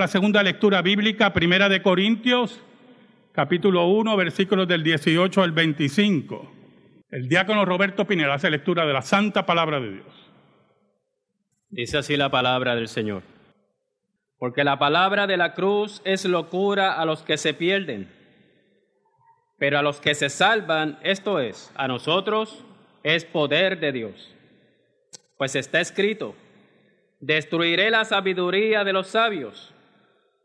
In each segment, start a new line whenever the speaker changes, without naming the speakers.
La segunda lectura bíblica, primera de Corintios, capítulo 1, versículos del 18 al 25. El diácono Roberto Pineda hace lectura de la santa palabra de Dios.
Dice así la palabra del Señor. Porque la palabra de la cruz es locura a los que se pierden, pero a los que se salvan, esto es, a nosotros, es poder de Dios. Pues está escrito, destruiré la sabiduría de los sabios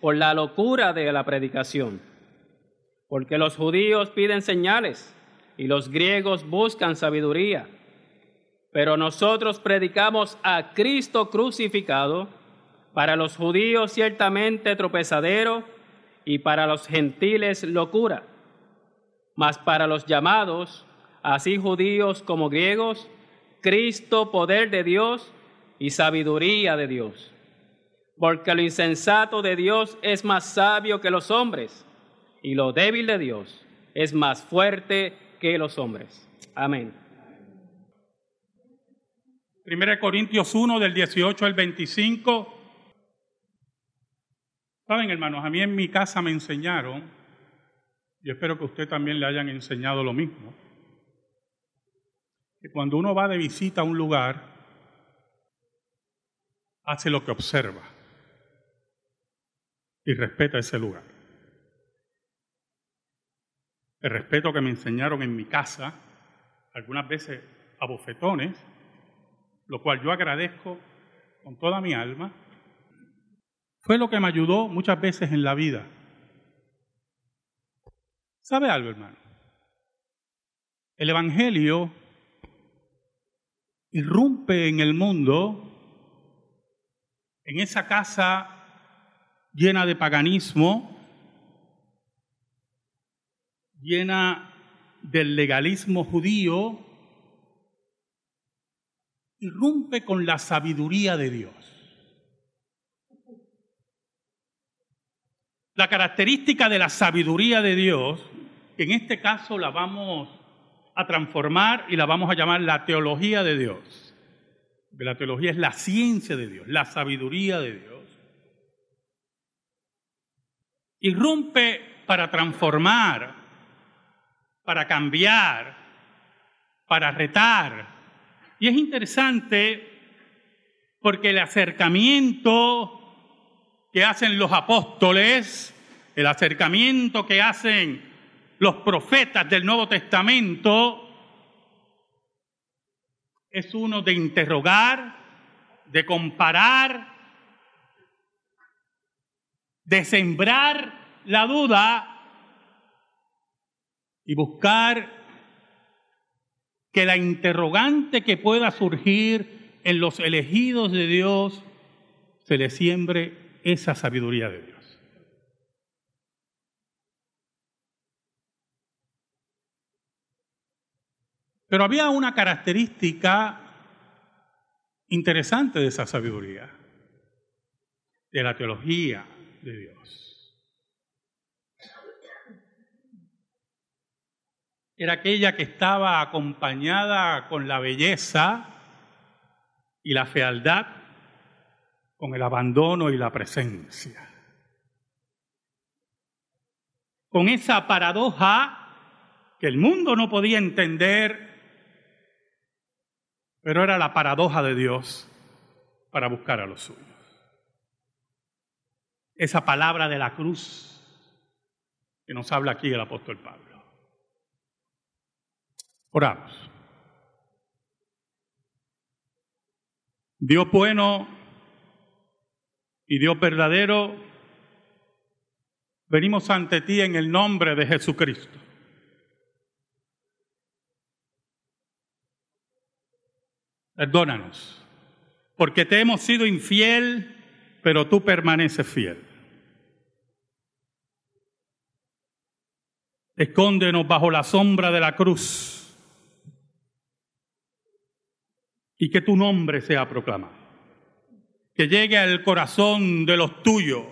por la locura de la predicación. Porque los judíos piden señales y los griegos buscan sabiduría pero nosotros predicamos a Cristo crucificado, para los judíos ciertamente tropezadero y para los gentiles locura, mas para los llamados, así judíos como griegos, Cristo poder de Dios y sabiduría de Dios. Porque lo insensato de Dios es más sabio que los hombres, y lo débil de Dios es más fuerte que los hombres. Amén.
1 Corintios 1 del 18 al 25. Saben, hermanos, a mí en mi casa me enseñaron, y espero que usted también le hayan enseñado lo mismo, que cuando uno va de visita a un lugar, hace lo que observa y respeta ese lugar. El respeto que me enseñaron en mi casa, algunas veces a bofetones, lo cual yo agradezco con toda mi alma, fue lo que me ayudó muchas veces en la vida. ¿Sabe algo, hermano? El Evangelio irrumpe en el mundo, en esa casa llena de paganismo, llena del legalismo judío, irrumpe con la sabiduría de Dios. La característica de la sabiduría de Dios, que en este caso la vamos a transformar y la vamos a llamar la teología de Dios. Porque la teología es la ciencia de Dios, la sabiduría de Dios. Irrumpe para transformar, para cambiar, para retar, y es interesante porque el acercamiento que hacen los apóstoles, el acercamiento que hacen los profetas del Nuevo Testamento, es uno de interrogar, de comparar, de sembrar la duda y buscar que la interrogante que pueda surgir en los elegidos de Dios se le siembre esa sabiduría de Dios. Pero había una característica interesante de esa sabiduría, de la teología de Dios. era aquella que estaba acompañada con la belleza y la fealdad, con el abandono y la presencia. Con esa paradoja que el mundo no podía entender, pero era la paradoja de Dios para buscar a los suyos. Esa palabra de la cruz que nos habla aquí el apóstol Pablo. Oramos. Dios bueno y Dios verdadero, venimos ante ti en el nombre de Jesucristo. Perdónanos, porque te hemos sido infiel, pero tú permaneces fiel. Escóndenos bajo la sombra de la cruz y que tu nombre sea proclamado. Que llegue al corazón de los tuyos.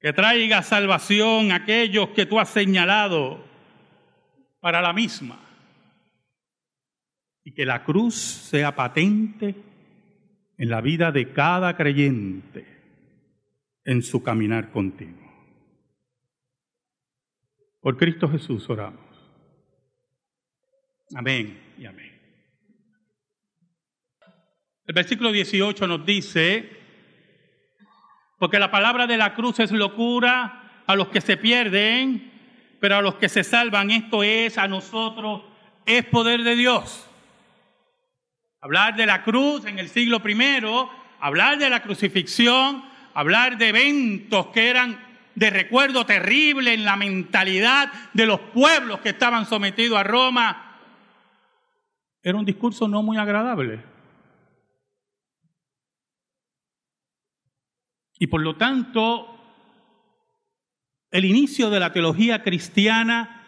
Que traiga salvación a aquellos que tú has señalado para la misma. Y que la cruz sea patente en la vida de cada creyente en su caminar contigo. Por Cristo Jesús oramos. Amén y amén. El versículo 18 nos dice, porque la palabra de la cruz es locura a los que se pierden, pero a los que se salvan, esto es a nosotros, es poder de Dios. Hablar de la cruz en el siglo primero, hablar de la crucifixión, hablar de eventos que eran de recuerdo terrible en la mentalidad de los pueblos que estaban sometidos a Roma, era un discurso no muy agradable. Y por lo tanto, el inicio de la teología cristiana,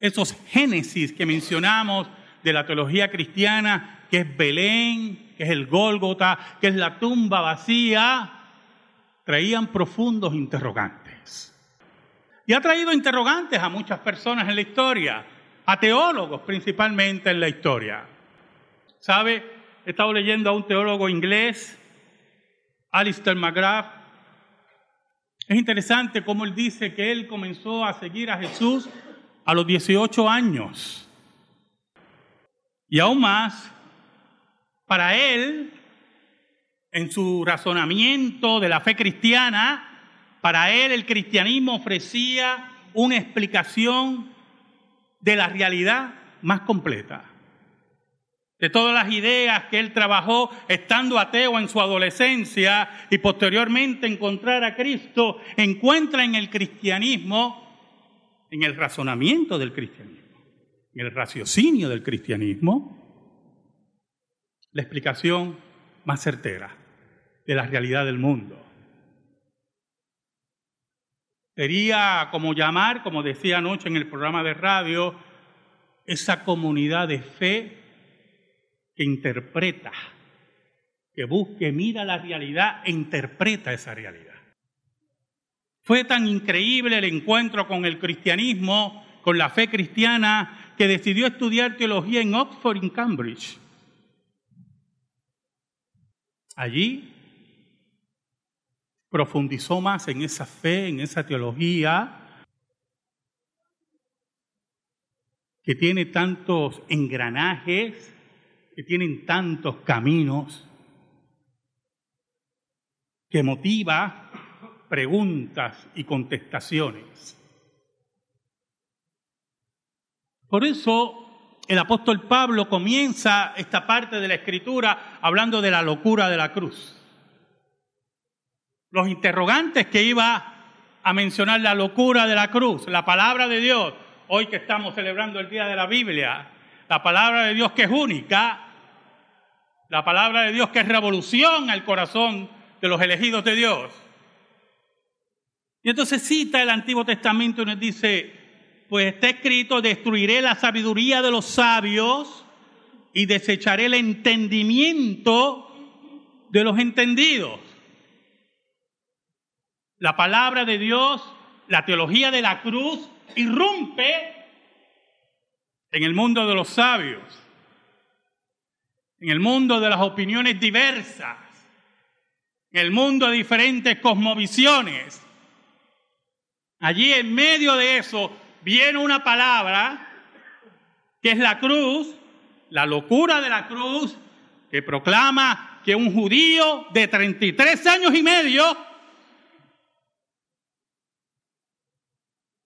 esos génesis que mencionamos de la teología cristiana, que es Belén, que es el Gólgota, que es la tumba vacía, traían profundos interrogantes. Y ha traído interrogantes a muchas personas en la historia, a teólogos principalmente en la historia. ¿Sabe? He estado leyendo a un teólogo inglés, Alistair McGrath. Es interesante cómo él dice que él comenzó a seguir a Jesús a los 18 años. Y aún más, para él, en su razonamiento de la fe cristiana, para él el cristianismo ofrecía una explicación de la realidad más completa. De todas las ideas que él trabajó estando ateo en su adolescencia y posteriormente encontrar a Cristo, encuentra en el cristianismo, en el razonamiento del cristianismo, en el raciocinio del cristianismo, la explicación más certera de la realidad del mundo. Sería como llamar, como decía anoche en el programa de radio, esa comunidad de fe que interpreta, que busque, mira la realidad e interpreta esa realidad. Fue tan increíble el encuentro con el cristianismo, con la fe cristiana, que decidió estudiar teología en Oxford y Cambridge. Allí profundizó más en esa fe, en esa teología, que tiene tantos engranajes, que tienen tantos caminos, que motiva preguntas y contestaciones. Por eso el apóstol Pablo comienza esta parte de la escritura hablando de la locura de la cruz los interrogantes que iba a mencionar la locura de la cruz, la palabra de Dios, hoy que estamos celebrando el Día de la Biblia, la palabra de Dios que es única, la palabra de Dios que es revolución al corazón de los elegidos de Dios. Y entonces cita el Antiguo Testamento y nos dice, pues está escrito, destruiré la sabiduría de los sabios y desecharé el entendimiento de los entendidos la palabra de Dios, la teología de la cruz, irrumpe en el mundo de los sabios, en el mundo de las opiniones diversas, en el mundo de diferentes cosmovisiones. Allí en medio de eso viene una palabra que es la cruz, la locura de la cruz, que proclama que un judío de 33 años y medio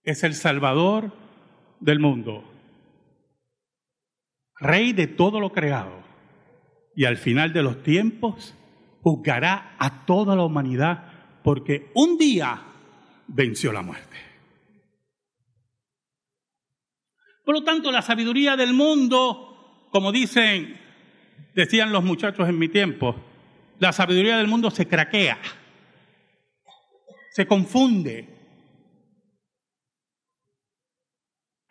es el Salvador del mundo, Rey de todo lo creado, y al final de los tiempos juzgará a toda la humanidad porque un día venció la muerte. Por lo tanto, la sabiduría del mundo, como dicen, decían los muchachos en mi tiempo, la sabiduría del mundo se craquea, se confunde,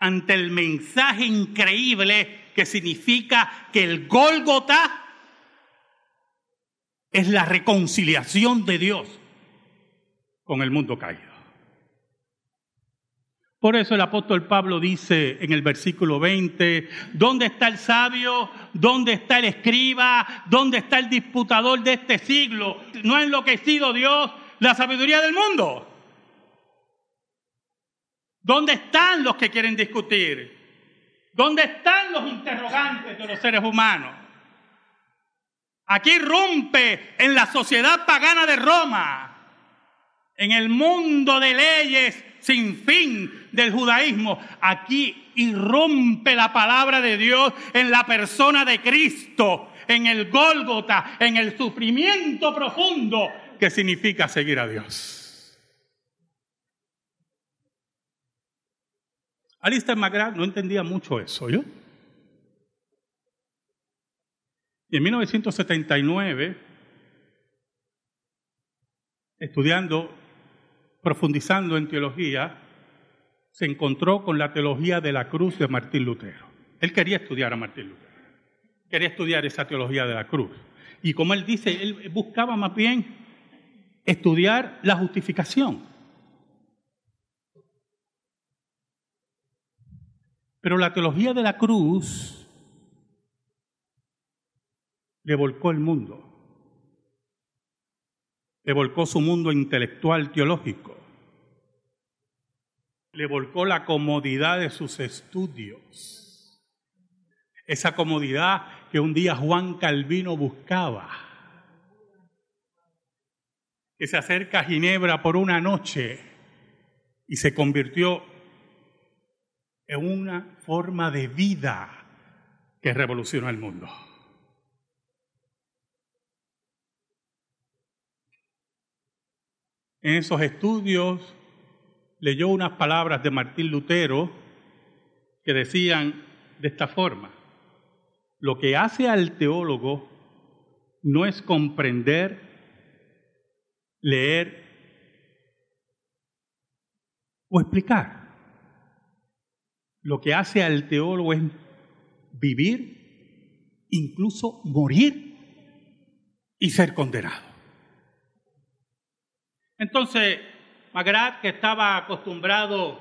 ante el mensaje increíble que significa que el Gólgota es la reconciliación de Dios con el mundo caído. Por eso el apóstol Pablo dice en el versículo 20, ¿dónde está el sabio? ¿Dónde está el escriba? ¿Dónde está el disputador de este siglo? ¿No ha enloquecido Dios la sabiduría del mundo? ¿Dónde están los que quieren discutir? ¿Dónde están los interrogantes de los seres humanos? Aquí rompe en la sociedad pagana de Roma, en el mundo de leyes sin fin del judaísmo, aquí irrumpe la palabra de Dios en la persona de Cristo, en el Gólgota, en el sufrimiento profundo que significa seguir a Dios. Alistair McGrath no entendía mucho eso, ¿yo? Y en 1979, estudiando, profundizando en teología, se encontró con la teología de la cruz de Martín Lutero. Él quería estudiar a Martín Lutero, quería estudiar esa teología de la cruz. Y como él dice, él buscaba más bien estudiar la justificación. Pero la teología de la cruz le volcó el mundo, le volcó su mundo intelectual teológico, le volcó la comodidad de sus estudios, esa comodidad que un día Juan Calvino buscaba, que se acerca a Ginebra por una noche y se convirtió en una forma de vida que revolucionó el mundo. En esos estudios leyó unas palabras de Martín Lutero que decían de esta forma, lo que hace al teólogo no es comprender, leer o explicar lo que hace al teólogo es vivir, incluso morir y ser condenado. Entonces, Magrat, que estaba acostumbrado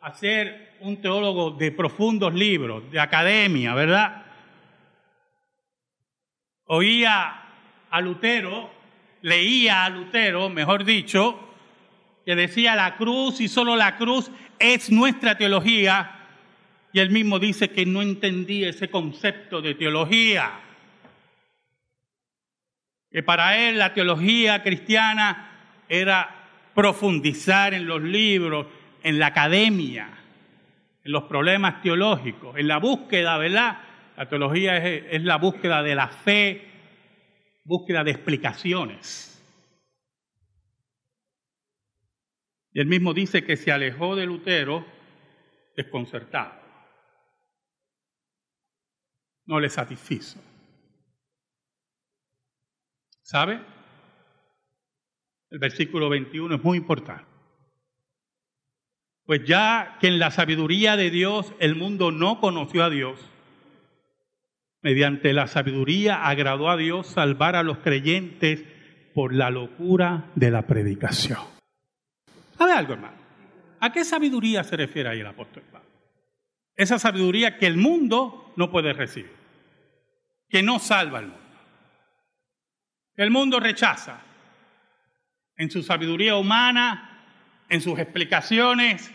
a ser un teólogo de profundos libros, de academia, ¿verdad? Oía a Lutero, leía a Lutero, mejor dicho, que decía la cruz y solo la cruz es nuestra teología, y él mismo dice que no entendía ese concepto de teología. Que para él la teología cristiana era profundizar en los libros, en la academia, en los problemas teológicos, en la búsqueda, ¿verdad? La teología es, la búsqueda de la fe, búsqueda de explicaciones. Y él mismo dice que se alejó de Lutero desconcertado no le satisfizo. ¿Sabe? El versículo 21 es muy importante. Pues ya que en la sabiduría de Dios el mundo no conoció a Dios, mediante la sabiduría agradó a Dios salvar a los creyentes por la locura de la predicación. ¿Sabe algo, hermano? ¿A qué sabiduría se refiere ahí el apóstol Pablo? Esa sabiduría que el mundo no puede recibir, que no salva al mundo. El mundo rechaza en su sabiduría humana, en sus explicaciones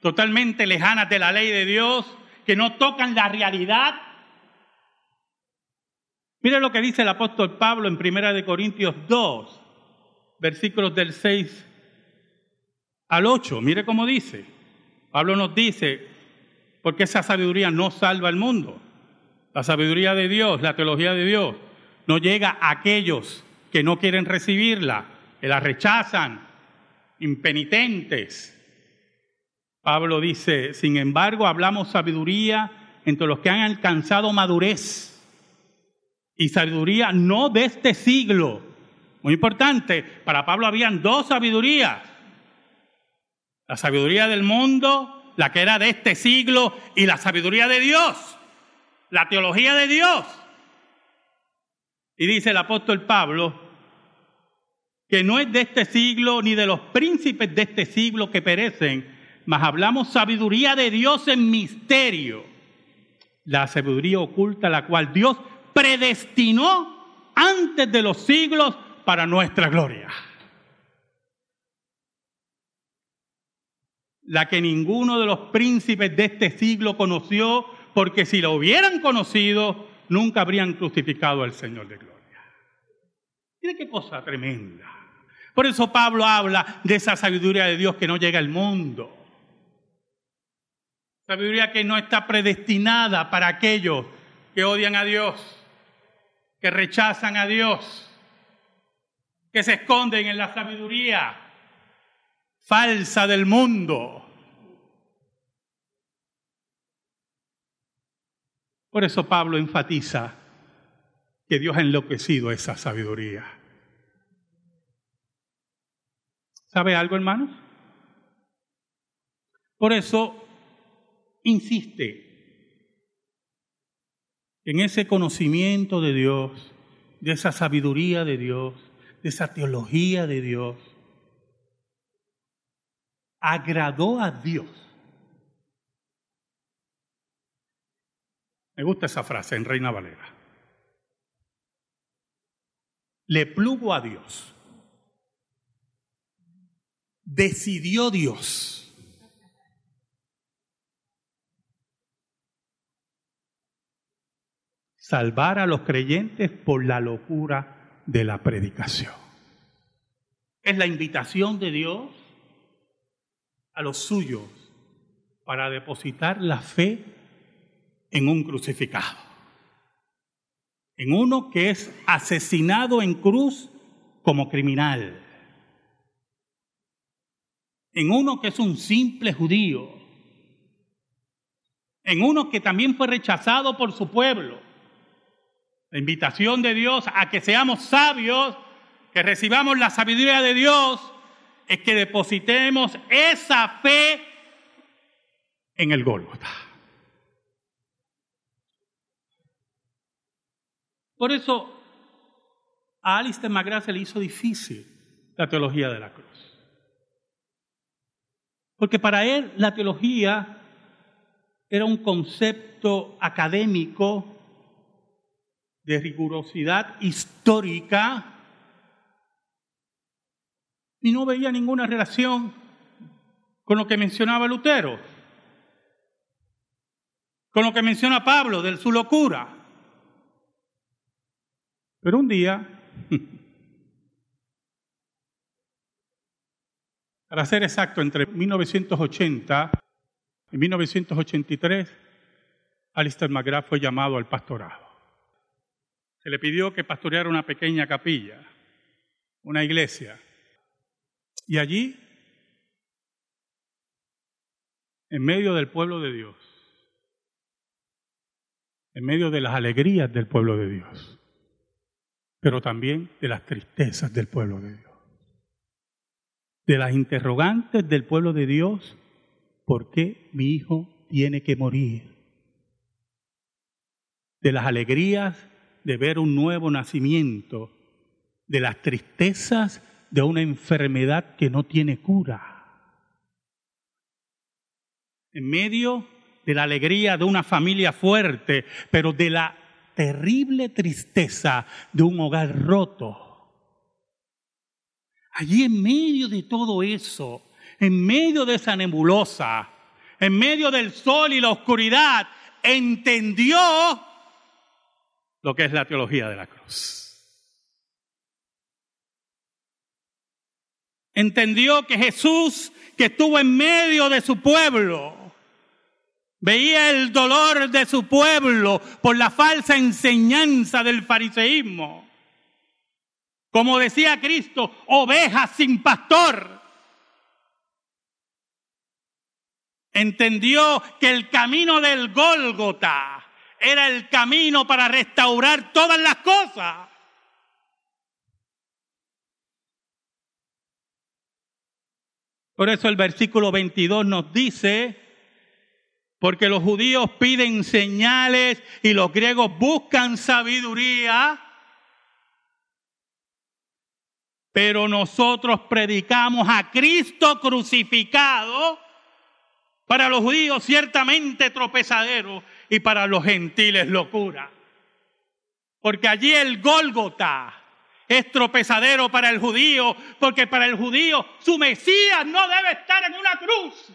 totalmente lejanas de la ley de Dios, que no tocan la realidad. Mire lo que dice el apóstol Pablo en Primera de Corintios 2, versículos del 6 al 8. Mire cómo dice. Pablo nos dice, porque esa sabiduría no salva al mundo. La sabiduría de Dios, la teología de Dios, no llega a aquellos que no quieren recibirla, que la rechazan, impenitentes. Pablo dice, sin embargo, hablamos sabiduría entre los que han alcanzado madurez. Y sabiduría no de este siglo. Muy importante, para Pablo habían dos sabidurías. La sabiduría del mundo la que era de este siglo, y la sabiduría de Dios, la teología de Dios. Y dice el apóstol Pablo que no es de este siglo ni de los príncipes de este siglo que perecen, mas hablamos sabiduría de Dios en misterio, la sabiduría oculta la cual Dios predestinó antes de los siglos para nuestra gloria. La que ninguno de los príncipes de este siglo conoció, porque si lo hubieran conocido, nunca habrían crucificado al Señor de gloria. Mire qué cosa tremenda. Por eso Pablo habla de esa sabiduría de Dios que no llega al mundo. Sabiduría que no está predestinada para aquellos que odian a Dios, que rechazan a Dios, que se esconden en la sabiduría falsa del mundo. Por eso Pablo enfatiza que Dios ha enloquecido esa sabiduría. ¿Sabe algo, hermanos? Por eso insiste en ese conocimiento de Dios, de esa sabiduría de Dios, de esa teología de Dios, agradó a Dios. Me gusta esa frase en Reina Valera. Le plugo a Dios. Decidió Dios. salvar a los creyentes por la locura de la predicación. Es la invitación de Dios a los suyos para depositar la fe en un crucificado, en uno que es asesinado en cruz como criminal, en uno que es un simple judío, en uno que también fue rechazado por su pueblo. La invitación de Dios a que seamos sabios, que recibamos la sabiduría de Dios, es que depositemos esa fe en el Gólgota. Por eso a Alistair McGrath se le hizo difícil la teología de la cruz. Porque para él la teología era un concepto académico de rigurosidad histórica y no veía ninguna relación con lo que mencionaba Lutero, con lo que menciona Pablo de su locura. Pero un día, para ser exacto, entre 1980 y 1983, Alistair McGrath fue llamado al pastorado. Se le pidió que pastoreara una pequeña capilla, una iglesia. Y allí, en medio del pueblo de Dios, en medio de las alegrías del pueblo de Dios, pero también de las tristezas del pueblo de Dios, de las interrogantes del pueblo de Dios, ¿por qué mi hijo tiene que morir? De las alegrías de ver un nuevo nacimiento, de las tristezas de una enfermedad que no tiene cura. En medio de la alegría de una familia fuerte, pero de la terrible tristeza de un hogar roto. Allí en medio de todo eso, en medio de esa nebulosa, en medio del sol y la oscuridad, entendió lo que es la teología de la cruz. Entendió que Jesús, que estuvo en medio de su pueblo, veía el dolor de su pueblo por la falsa enseñanza del fariseísmo. Como decía Cristo, ovejas sin pastor. Entendió que el camino del Gólgota era el camino para restaurar todas las cosas. Por eso el versículo 22 nos dice Porque los judíos piden señales y los griegos buscan sabiduría. Pero nosotros predicamos a Cristo crucificado, para los judíos ciertamente tropezadero y para los gentiles locura. Porque allí el Gólgota es tropezadero para el judío, porque para el judío su Mesías no debe estar en una cruz.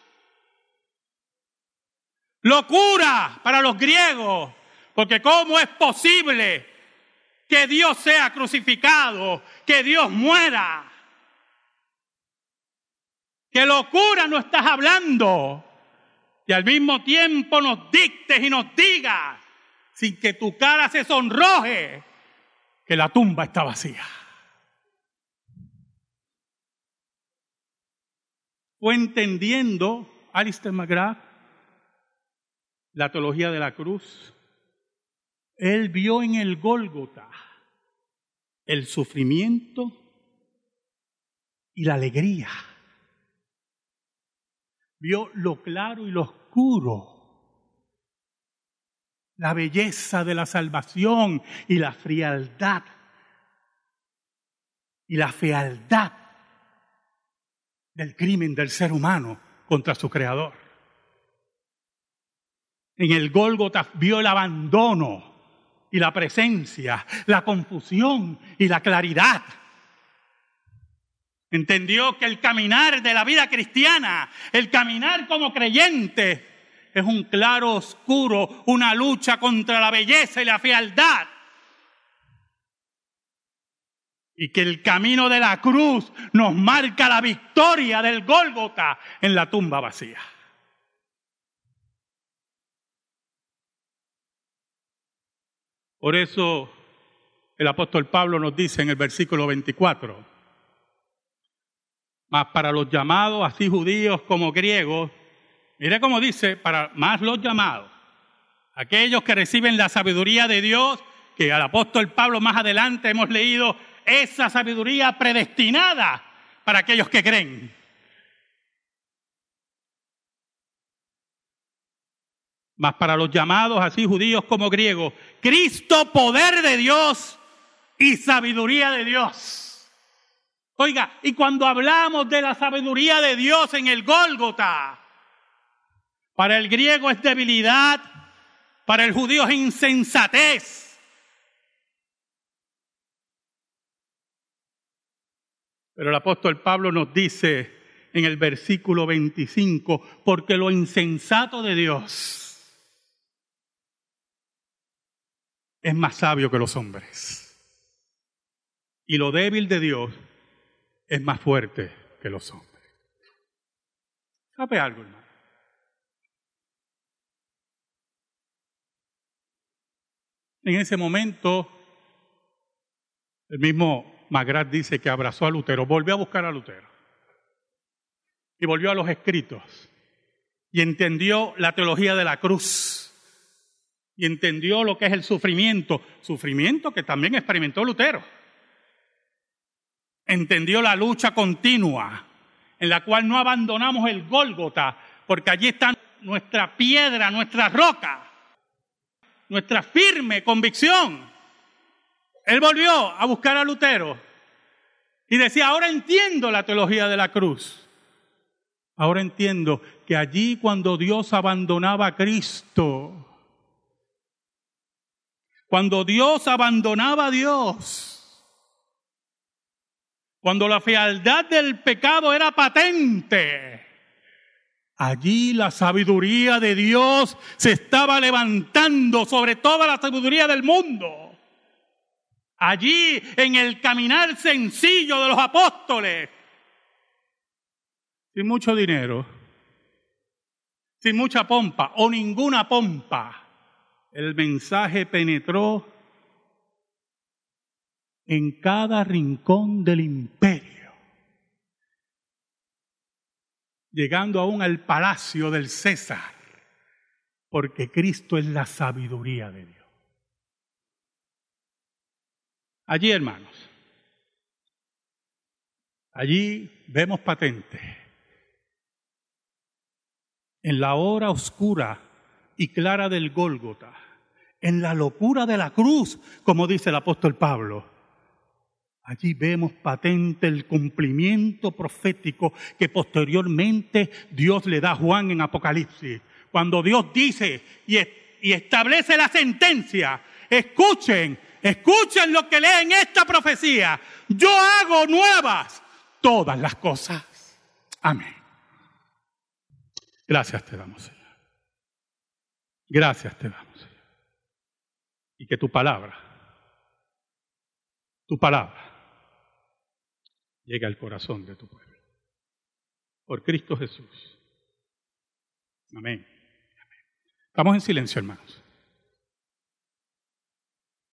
Locura para los griegos, porque ¿cómo es posible que Dios sea crucificado, que Dios muera? ¿Qué locura no estás hablando? Y al mismo tiempo nos dictes y nos digas, sin que tu cara se sonroje, que la tumba está vacía. Fue entendiendo Alistair McGrath la teología de la cruz. Él vio en el Gólgota el sufrimiento y la alegría. Vio lo claro y lo oscuro la belleza de la salvación y la frialdad y la fealdad del crimen del ser humano contra su creador. En el Gólgota vio el abandono y la presencia, la confusión y la claridad. Entendió que el caminar de la vida cristiana, el caminar como creyente, es un claro oscuro, una lucha contra la belleza y la fealdad. Y que el camino de la cruz nos marca la victoria del Gólgota en la tumba vacía. Por eso el apóstol Pablo nos dice en el versículo 24, mas para los llamados, así judíos como griegos, Mire cómo dice, para más los llamados, aquellos que reciben la sabiduría de Dios, que al apóstol Pablo más adelante hemos leído esa sabiduría predestinada para aquellos que creen. Más para los llamados, así judíos como griegos, Cristo poder de Dios y sabiduría de Dios. Oiga, y cuando hablamos de la sabiduría de Dios en el Gólgota, para el griego es debilidad, para el judío es insensatez. Pero el apóstol Pablo nos dice en el versículo 25, porque lo insensato de Dios es más sabio que los hombres. Y lo débil de Dios es más fuerte que los hombres. ¿Sabe algo, hermano? En ese momento, el mismo Magrat dice que abrazó a Lutero, volvió a buscar a Lutero y volvió a los escritos y entendió la teología de la cruz y entendió lo que es el sufrimiento, sufrimiento que también experimentó Lutero. Entendió la lucha continua en la cual no abandonamos el Gólgota, porque allí está nuestra piedra, nuestra roca nuestra firme convicción. Él volvió a buscar a Lutero y decía, ahora entiendo la teología de la cruz. Ahora entiendo que allí cuando Dios abandonaba a Cristo, cuando Dios abandonaba a Dios, cuando la fealdad del pecado era patente, Allí la sabiduría de Dios se estaba levantando sobre toda la sabiduría del mundo. Allí en el caminar sencillo de los apóstoles, sin mucho dinero, sin mucha pompa o ninguna pompa, el mensaje penetró en cada rincón del imperio llegando aún al palacio del César, porque Cristo es la sabiduría de Dios. Allí, hermanos, allí vemos patente, en la hora oscura y clara del Gólgota, en la locura de la cruz, como dice el apóstol Pablo. Allí vemos patente el cumplimiento profético que posteriormente Dios le da a Juan en Apocalipsis. Cuando Dios dice y, establece la sentencia, escuchen, escuchen lo que leen esta profecía. Yo hago nuevas todas las cosas. Amén. Gracias te damos, Señor. Gracias te damos, Señor. Y que tu palabra, tu palabra, llegue al corazón de tu pueblo. Por Cristo Jesús. Amén. Amén. Estamos en silencio, hermanos.